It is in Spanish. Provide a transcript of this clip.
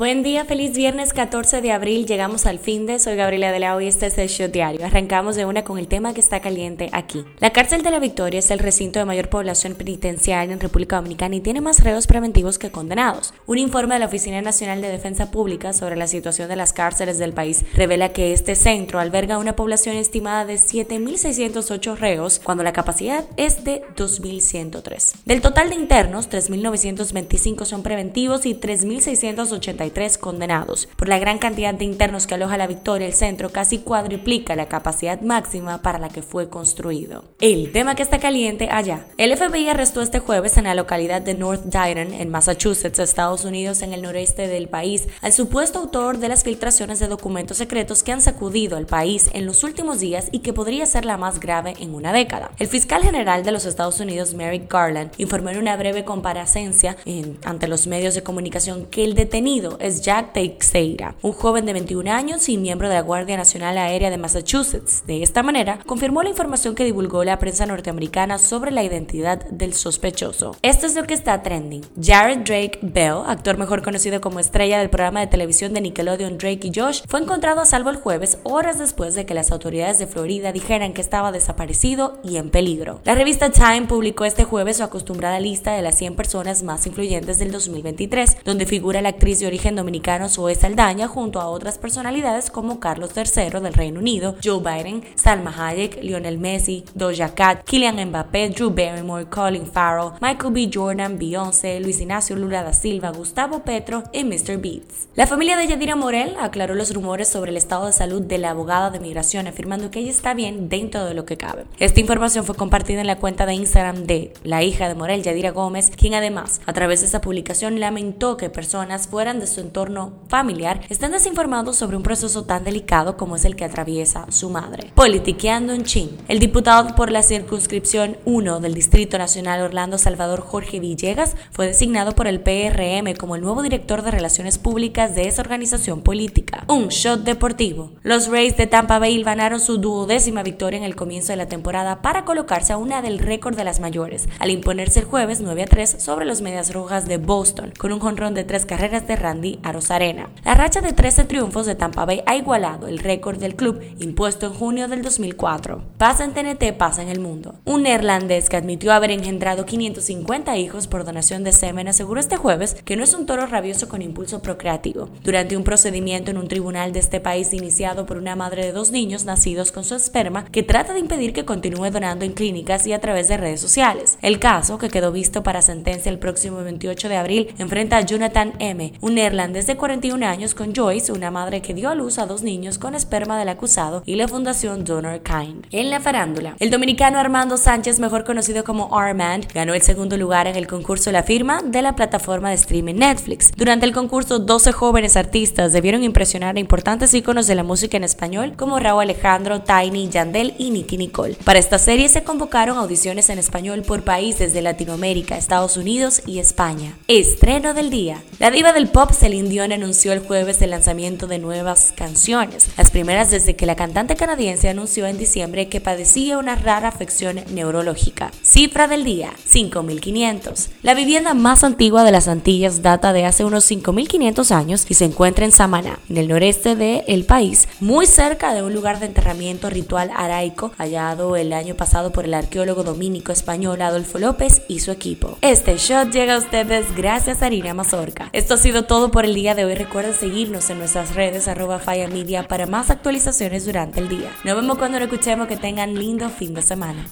Buen día, feliz viernes 14 de abril. Llegamos al fin de. Soy Gabriela de la y este es el show diario. Arrancamos de una con el tema que está caliente aquí. La cárcel de la Victoria es el recinto de mayor población penitenciaria en República Dominicana y tiene más reos preventivos que condenados. Un informe de la Oficina Nacional de Defensa Pública sobre la situación de las cárceles del país revela que este centro alberga una población estimada de 7.608 reos cuando la capacidad es de 2.103. Del total de internos, 3.925 son preventivos y 3.683 condenados. Por la gran cantidad de internos que aloja la Victoria, el centro casi cuadriplica la capacidad máxima para la que fue construido. El tema que está caliente allá. El FBI arrestó este jueves en la localidad de North Dighton, en Massachusetts, Estados Unidos, en el noreste del país, al supuesto autor de las filtraciones de documentos secretos que han sacudido al país en los últimos días y que podría ser la más grave en una década. El fiscal general de los Estados Unidos, Merrick Garland, informó en una breve comparecencia ante los medios de comunicación que el detenido es Jack Teixeira, un joven de 21 años y miembro de la Guardia Nacional Aérea de Massachusetts. De esta manera, confirmó la información que divulgó la prensa norteamericana sobre la identidad del sospechoso. Esto es lo que está trending. Jared Drake Bell, actor mejor conocido como estrella del programa de televisión de Nickelodeon Drake y Josh, fue encontrado a salvo el jueves, horas después de que las autoridades de Florida dijeran que estaba desaparecido y en peligro. La revista Time publicó este jueves su acostumbrada lista de las 100 personas más influyentes del 2023, donde figura la actriz de origen dominicano Zoe Saldaña junto a otras personalidades como Carlos III del Reino Unido, Joe Biden, Salma Hayek, Lionel Messi, Doja Cat, Kylian Mbappé, Drew Barrymore, Colin Farrell, Michael B. Jordan, Beyoncé, Luis Ignacio Lula da Silva, Gustavo Petro y Mr. Beats. La familia de Yadira Morel aclaró los rumores sobre el estado de salud de la abogada de migración, afirmando que ella está bien dentro de lo que cabe. Esta información fue compartida en la cuenta de Instagram de la hija de Morel, Yadira Gómez, quien además, a través de esa publicación, lamentó que personas fueran de su entorno familiar están desinformados sobre un proceso tan delicado como es el que atraviesa su madre. Politiqueando en Chin. El diputado por la circunscripción 1 del Distrito Nacional Orlando Salvador Jorge Villegas fue designado por el PRM como el nuevo director de Relaciones Públicas de esa organización política. Un shot deportivo. Los Rays de Tampa Bay ganaron su duodécima victoria en el comienzo de la temporada para colocarse a una del récord de las mayores, al imponerse el jueves 9 a 3 sobre los Medias Rojas de Boston, con un jonrón de tres carreras de Randy a Rosarena. La racha de 13 triunfos de Tampa Bay ha igualado el récord del club impuesto en junio del 2004. Pasa en TNT, pasa en el mundo. Un neerlandés que admitió haber engendrado 550 hijos por donación de semen aseguró este jueves que no es un toro rabioso con impulso procreativo. Durante un procedimiento en un tribunal de este país iniciado por una madre de dos niños nacidos con su esperma que trata de impedir que continúe donando en clínicas y a través de redes sociales. El caso, que quedó visto para sentencia el próximo 28 de abril, enfrenta a Jonathan M., un de 41 años con Joyce, una madre que dio a luz a dos niños con esperma del acusado, y la fundación Donor Kind. En la farándula, el dominicano Armando Sánchez, mejor conocido como Armand, ganó el segundo lugar en el concurso La Firma de la plataforma de streaming Netflix. Durante el concurso, 12 jóvenes artistas debieron impresionar a importantes íconos de la música en español como Raúl Alejandro, Tiny, Yandel y Nicky Nicole. Para esta serie se convocaron audiciones en español por países de Latinoamérica, Estados Unidos y España. Estreno del día. La diva del pop Celine Dion anunció el jueves el lanzamiento de nuevas canciones, las primeras desde que la cantante canadiense anunció en diciembre que padecía una rara afección neurológica. Cifra del día, 5.500. La vivienda más antigua de las Antillas data de hace unos 5.500 años y se encuentra en Samaná, en el noreste del país, muy cerca de un lugar de enterramiento ritual araico hallado el año pasado por el arqueólogo dominico español Adolfo López y su equipo. Este shot llega a ustedes gracias a Irina Mazorca. Esto ha sido todo por el día de hoy. Recuerda seguirnos en nuestras redes arroba Media para más actualizaciones durante el día. Nos vemos cuando lo escuchemos. Que tengan lindo fin de semana.